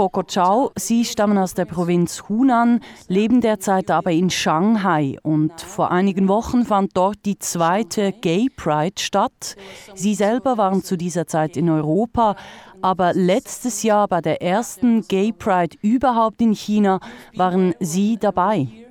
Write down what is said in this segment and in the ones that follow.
Coco Chao. Sie stammen aus der Provinz Hunan, leben derzeit aber in Shanghai. Und vor einigen Wochen fand dort die zweite Gay Pride statt. Sie selber waren zu dieser Zeit in Europa, aber letztes Jahr bei der ersten Gay Pride überhaupt in China waren Sie dabei.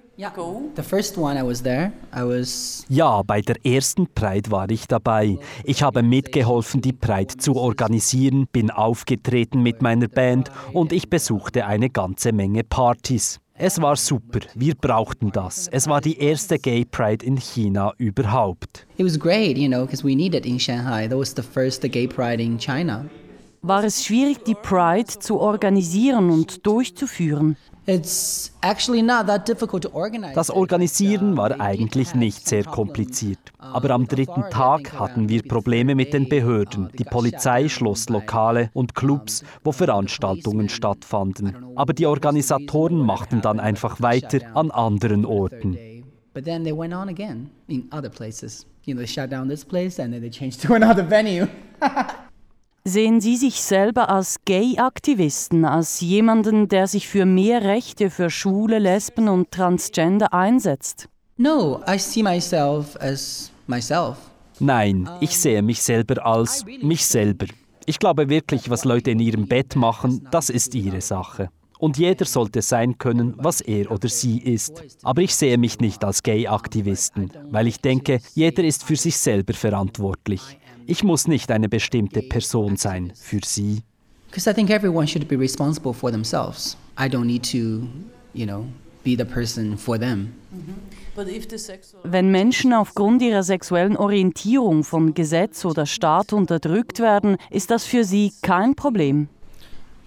Ja, bei der ersten Pride war ich dabei. Ich habe mitgeholfen, die Pride zu organisieren, bin aufgetreten mit meiner Band und ich besuchte eine ganze Menge Partys. Es war super, wir brauchten das. Es war die erste Gay Pride in China überhaupt. It was great, you know, because we needed in Shanghai. That was the first Gay Pride in China. War es schwierig, die Pride zu organisieren und durchzuführen? Das Organisieren war eigentlich nicht sehr kompliziert. Aber am dritten Tag hatten wir Probleme mit den Behörden. Die Polizei schloss Lokale und Clubs, wo Veranstaltungen stattfanden. Aber die Organisatoren machten dann einfach weiter an anderen Orten. But then they went on again in other places. You know, they shut down this place and then they changed to another venue. Sehen Sie sich selber als Gay-Aktivisten, als jemanden, der sich für mehr Rechte für Schwule, Lesben und Transgender einsetzt? No, I see myself as myself. Nein, ich sehe mich selber als mich selber. Ich glaube wirklich, was Leute in ihrem Bett machen, das ist ihre Sache. Und jeder sollte sein können, was er oder sie ist. Aber ich sehe mich nicht als Gay-Aktivisten, weil ich denke, jeder ist für sich selber verantwortlich. Ich muss nicht eine bestimmte Person sein für sie. Because I think everyone should be responsible for themselves. I don't need to, you know, be the person for them. Wenn Menschen aufgrund ihrer sexuellen Orientierung von Gesetz oder Staat unterdrückt werden, ist das für sie kein Problem.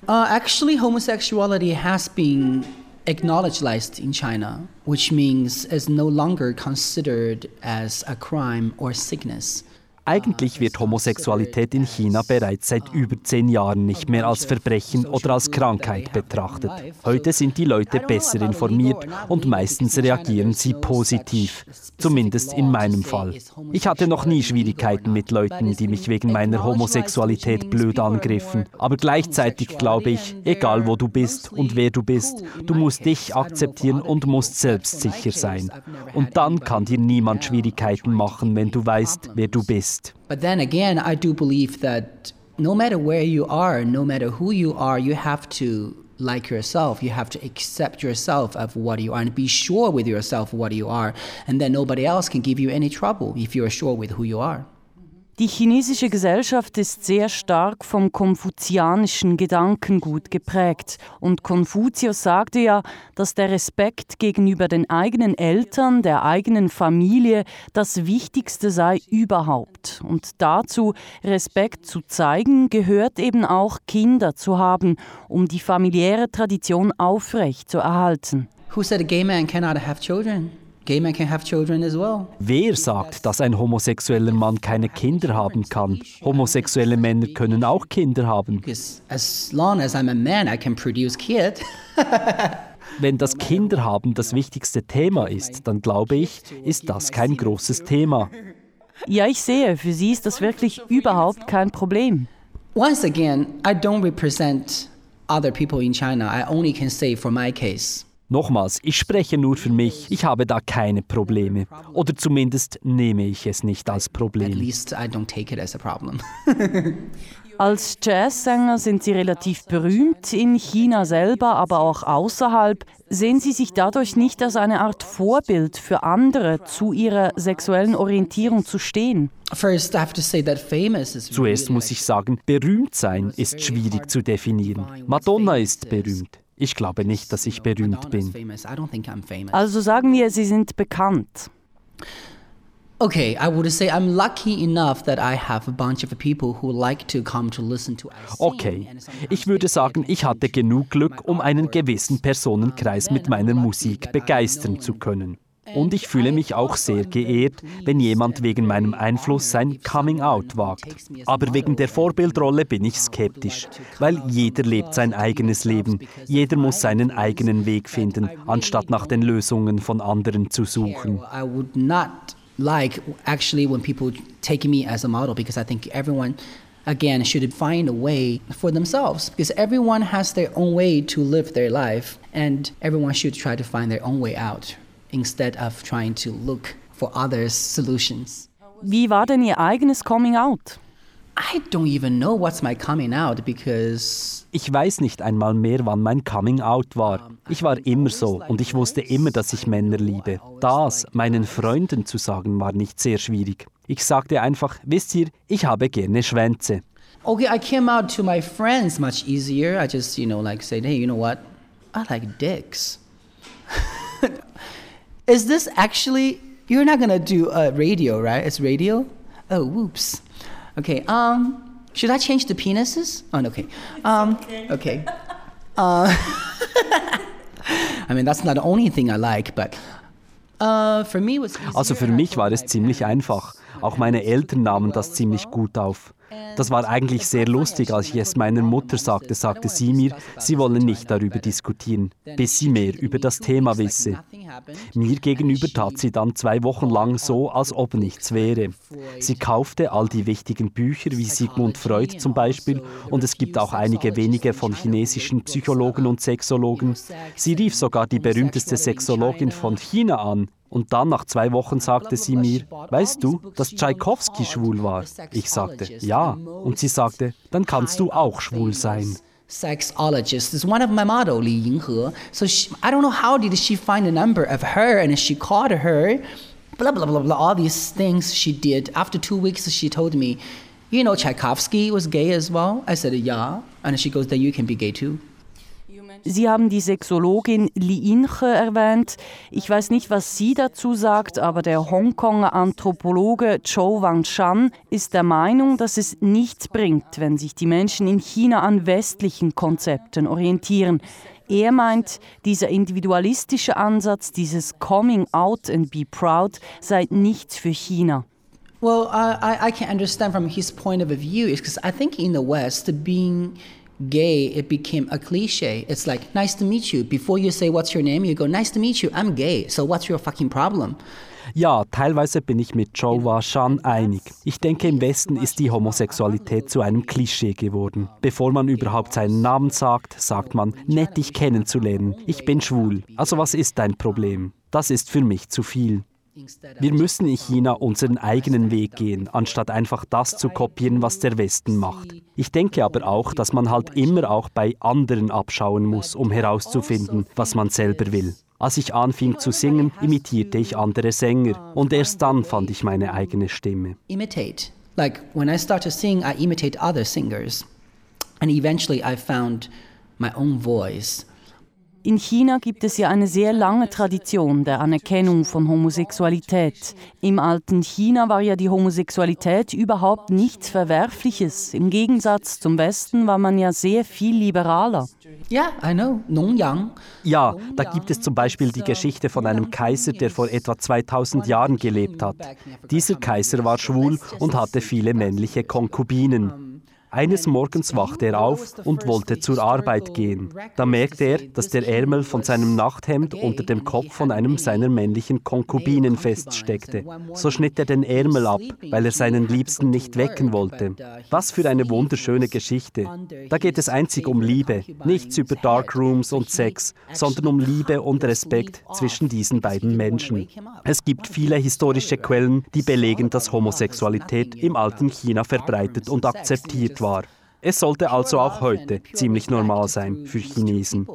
Uh, actually, homosexuality has been acknowledged in China, which means it's no longer considered as a crime or sickness. Eigentlich wird Homosexualität in China bereits seit über zehn Jahren nicht mehr als Verbrechen oder als Krankheit betrachtet. Heute sind die Leute besser informiert und meistens reagieren sie positiv, zumindest in meinem Fall. Ich hatte noch nie Schwierigkeiten mit Leuten, die mich wegen meiner Homosexualität blöd angriffen, aber gleichzeitig glaube ich, egal wo du bist und wer du bist, du musst dich akzeptieren und musst selbstsicher sein. Und dann kann dir niemand Schwierigkeiten machen, wenn du weißt, wer du bist But then again, I do believe that no matter where you are, no matter who you are, you have to like yourself. You have to accept yourself of what you are and be sure with yourself what you are. And then nobody else can give you any trouble if you are sure with who you are. Die chinesische Gesellschaft ist sehr stark vom konfuzianischen Gedankengut geprägt. Und Konfuzius sagte ja, dass der Respekt gegenüber den eigenen Eltern, der eigenen Familie das Wichtigste sei überhaupt. Und dazu Respekt zu zeigen, gehört eben auch Kinder zu haben, um die familiäre Tradition aufrecht zu erhalten. Who said a gay man cannot have children? Wer sagt, dass ein homosexueller Mann keine Kinder haben kann? Homosexuelle Männer können auch Kinder haben. Wenn das Kinderhaben das wichtigste Thema ist, dann glaube ich, ist das kein großes Thema. Ja, ich sehe, für Sie ist das wirklich überhaupt kein Problem. Once again, I don't represent other people in China. I only can say for my case. Nochmals, ich spreche nur für mich. Ich habe da keine Probleme. Oder zumindest nehme ich es nicht als Problem. Als Jazzsänger sind Sie relativ berühmt, in China selber, aber auch außerhalb. Sehen Sie sich dadurch nicht als eine Art Vorbild für andere, zu ihrer sexuellen Orientierung zu stehen? Zuerst muss ich sagen, berühmt sein ist schwierig zu definieren. Madonna ist berühmt. Ich glaube nicht, dass ich berühmt bin. Also sagen wir, Sie sind bekannt. Okay, I would say I'm lucky enough that I have a bunch of people who like to come to listen to Okay, ich würde sagen, ich hatte genug Glück, um einen gewissen Personenkreis mit meiner Musik begeistern zu können. Und ich fühle mich auch sehr geehrt, wenn jemand wegen meinem Einfluss sein Coming-out wagt. Aber wegen der Vorbildrolle bin ich skeptisch, weil jeder lebt sein eigenes Leben. Jeder muss seinen eigenen Weg finden, anstatt nach den Lösungen von anderen zu suchen. Like actually when people take me as a model because I think everyone again should find a way for themselves because everyone has their own way to live their life and everyone should try to find their own way out instead of trying to look for others solutions. Wie war denn Ihr eigenes Coming Out? I don't even know what's my coming out because Ich weiß nicht einmal mehr, wann mein Coming Out war. Ich war immer so und ich wusste immer, dass ich Männer liebe. Das meinen Freunden zu sagen, war nicht sehr schwierig. Ich sagte einfach, wisst ihr, ich habe gerne Schwänze. okay, I came out to my friends much easier. I just, you know, like said, hey, you know what? I like dicks. Is this actually you're not gonna do a radio, right? It's radio? Oh, whoops. Okay, um should I change the penises? Oh, no, okay. Um, okay. Uh, I mean, that's not the only thing I like, but uh, for me was Also für mich war es ziemlich einfach. Auch meine Eltern nahmen das ziemlich gut auf. Das war eigentlich sehr lustig, als ich es meiner Mutter sagte, sagte sie mir, sie wolle nicht darüber diskutieren, bis sie mehr über das Thema wisse. Mir gegenüber tat sie dann zwei Wochen lang so, als ob nichts wäre. Sie kaufte all die wichtigen Bücher wie Sigmund Freud zum Beispiel und es gibt auch einige wenige von chinesischen Psychologen und Sexologen. Sie rief sogar die berühmteste Sexologin von China an, und dann nach zwei Wochen sagte sie mir, weißt du, dass Tschaikowski schwul war? Ich sagte, ja. Und sie sagte, dann kannst du auch schwul sein. Sexologist is one of my model, Li Yinghe. So she, I don't know how did she find a number of her, and she called her. Blah blah blah blah. All these things she did. After two weeks, she told me, "You know, Tchaikovsky was gay as well." I said, "Yeah," and she goes, "Then you can be gay too." Sie haben die Sexologin Li Inche erwähnt. Ich weiß nicht, was sie dazu sagt, aber der Hongkonger Anthropologe Zhou Wangshan ist der Meinung, dass es nichts bringt, wenn sich die Menschen in China an westlichen Konzepten orientieren. Er meint, dieser individualistische Ansatz, dieses Coming out and be proud, sei nichts für China. Well, I, I can understand from his point of view because I think in the West, being gay, it became a cliche. It's like, nice to meet you. Before you say, what's your name, you go, nice to meet you, I'm gay. So what's your fucking problem? Ja, teilweise bin ich mit Joe Washan einig. Ich denke, im Westen ist die Homosexualität zu einem Klischee geworden. Bevor man überhaupt seinen Namen sagt, sagt man, nett dich kennenzulernen. Ich bin schwul. Also was ist dein Problem? Das ist für mich zu viel. Wir müssen in China unseren eigenen Weg gehen, anstatt einfach das zu kopieren, was der Westen macht. Ich denke aber auch, dass man halt immer auch bei anderen abschauen muss, um herauszufinden, was man selber will. Als ich anfing zu singen, imitierte ich andere Sänger und erst dann fand ich meine eigene Stimme. Imitate. Like when I start to sing, I imitate other singers. And eventually I found my own voice. In China gibt es ja eine sehr lange Tradition der Anerkennung von Homosexualität. Im alten China war ja die Homosexualität überhaupt nichts Verwerfliches. Im Gegensatz zum Westen war man ja sehr viel liberaler. Yeah, I know. Nongyang. Ja, da gibt es zum Beispiel die Geschichte von einem Kaiser, der vor etwa 2000 Jahren gelebt hat. Dieser Kaiser war schwul und hatte viele männliche Konkubinen. Eines Morgens wachte er auf und wollte zur Arbeit gehen. Da merkte er, dass der Ärmel von seinem Nachthemd unter dem Kopf von einem seiner männlichen Konkubinen feststeckte. So schnitt er den Ärmel ab, weil er seinen Liebsten nicht wecken wollte. Was für eine wunderschöne Geschichte. Da geht es einzig um Liebe, nichts über Darkrooms und Sex, sondern um Liebe und Respekt zwischen diesen beiden Menschen. Es gibt viele historische Quellen, die belegen, dass Homosexualität im alten China verbreitet und akzeptiert war. Es sollte also auch heute ziemlich normal sein für Chinesen.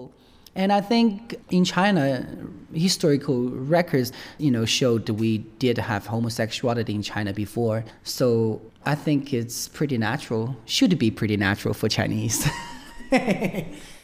And I think in China, historical records, you know, showed that we did have homosexuality in China before. So I think it's pretty natural, should be pretty natural for Chinese.